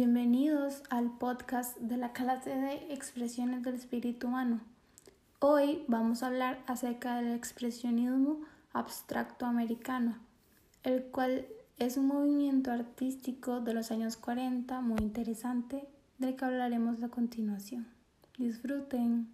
Bienvenidos al podcast de la clase de expresiones del espíritu humano. Hoy vamos a hablar acerca del expresionismo abstracto americano, el cual es un movimiento artístico de los años 40 muy interesante del que hablaremos a continuación. Disfruten.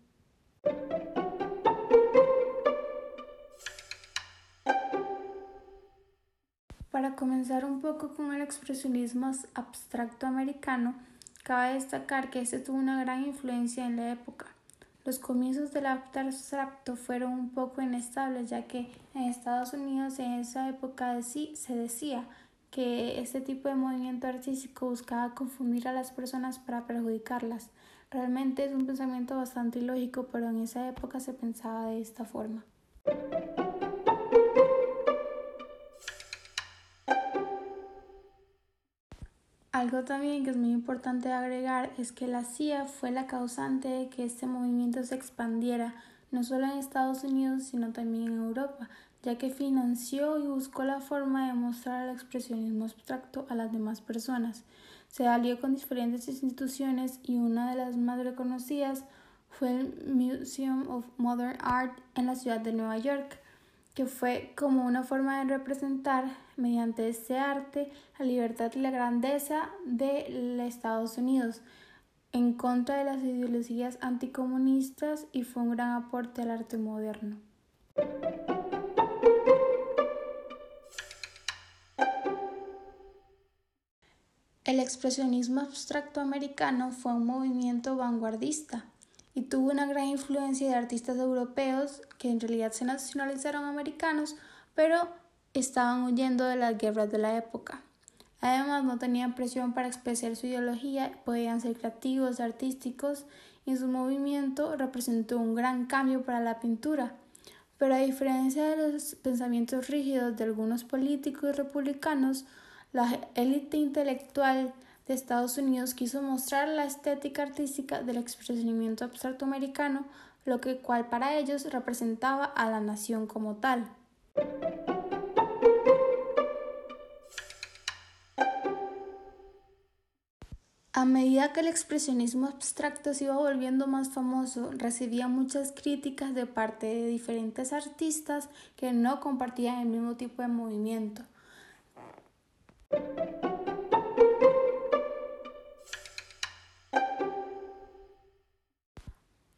Para comenzar un poco con el expresionismo abstracto americano, cabe destacar que este tuvo una gran influencia en la época. Los comienzos del abstracto fueron un poco inestables, ya que en Estados Unidos en esa época sí se decía que este tipo de movimiento artístico buscaba confundir a las personas para perjudicarlas. Realmente es un pensamiento bastante ilógico, pero en esa época se pensaba de esta forma. Algo también que es muy importante agregar es que la CIA fue la causante de que este movimiento se expandiera no solo en Estados Unidos sino también en Europa, ya que financió y buscó la forma de mostrar el expresionismo abstracto a las demás personas. Se alió con diferentes instituciones y una de las más reconocidas fue el Museum of Modern Art en la ciudad de Nueva York, que fue como una forma de representar mediante este arte la libertad y la grandeza de Estados Unidos en contra de las ideologías anticomunistas y fue un gran aporte al arte moderno. El expresionismo abstracto americano fue un movimiento vanguardista y tuvo una gran influencia de artistas europeos que en realidad se nacionalizaron americanos, pero estaban huyendo de las guerras de la época. Además, no tenían presión para expresar su ideología, podían ser creativos, artísticos, y su movimiento representó un gran cambio para la pintura. Pero a diferencia de los pensamientos rígidos de algunos políticos republicanos, la élite intelectual de Estados Unidos quiso mostrar la estética artística del expresionamiento abstracto americano, lo que cual para ellos representaba a la nación como tal. A medida que el expresionismo abstracto se iba volviendo más famoso, recibía muchas críticas de parte de diferentes artistas que no compartían el mismo tipo de movimiento.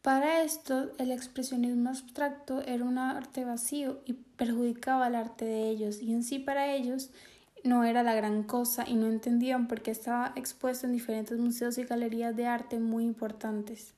Para esto, el expresionismo abstracto era un arte vacío y perjudicaba el arte de ellos, y en sí para ellos no era la gran cosa y no entendían por qué estaba expuesto en diferentes museos y galerías de arte muy importantes.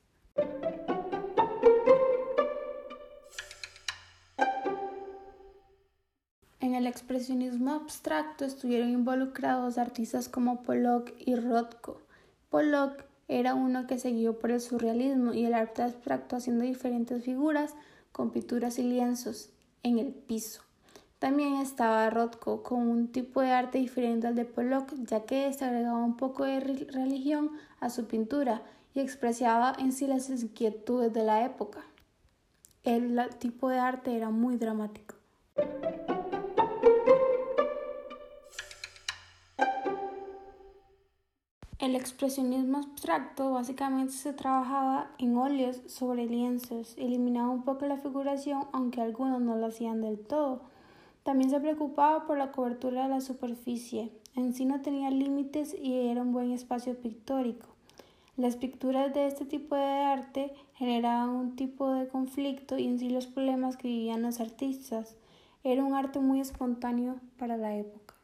En el expresionismo abstracto estuvieron involucrados artistas como Pollock y Rothko. Pollock era uno que siguió por el surrealismo y el arte abstracto haciendo diferentes figuras con pinturas y lienzos en el piso. También estaba Rothko con un tipo de arte diferente al de Pollock, ya que se agregaba un poco de religión a su pintura y expresaba en sí las inquietudes de la época. El tipo de arte era muy dramático. El expresionismo abstracto básicamente se trabajaba en óleos sobre lienzos, eliminaba un poco la figuración, aunque algunos no lo hacían del todo. También se preocupaba por la cobertura de la superficie. En sí no tenía límites y era un buen espacio pictórico. Las pinturas de este tipo de arte generaban un tipo de conflicto y en sí los problemas que vivían los artistas. Era un arte muy espontáneo para la época.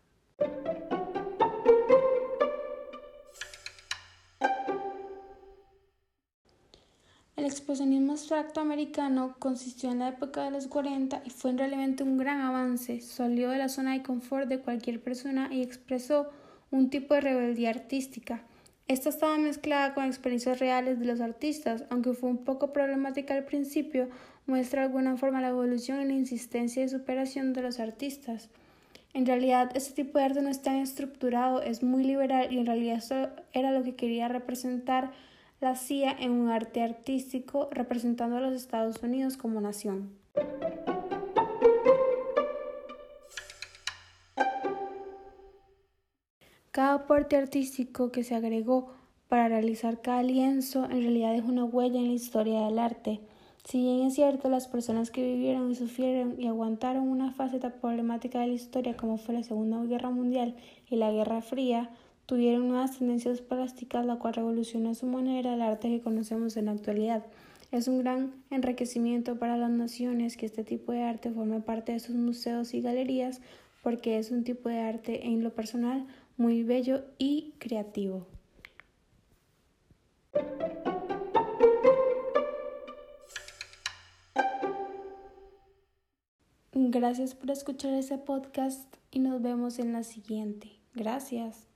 El expresionismo abstracto americano consistió en la época de los 40 y fue realmente un gran avance. Salió de la zona de confort de cualquier persona y expresó un tipo de rebeldía artística. Esta estaba mezclada con experiencias reales de los artistas, aunque fue un poco problemática al principio, muestra de alguna forma la evolución y la insistencia y superación de los artistas. En realidad, este tipo de arte no es tan estructurado, es muy liberal y en realidad esto era lo que quería representar la CIA en un arte artístico representando a los Estados Unidos como nación. Cada aporte artístico que se agregó para realizar cada lienzo en realidad es una huella en la historia del arte. Si bien es cierto, las personas que vivieron y sufrieron y aguantaron una faceta problemática de la historia como fue la Segunda Guerra Mundial y la Guerra Fría, tuvieron nuevas tendencias plásticas, la cual revolucionó a su manera el arte que conocemos en la actualidad. Es un gran enriquecimiento para las naciones que este tipo de arte forme parte de sus museos y galerías porque es un tipo de arte en lo personal muy bello y creativo. Gracias por escuchar ese podcast y nos vemos en la siguiente. Gracias.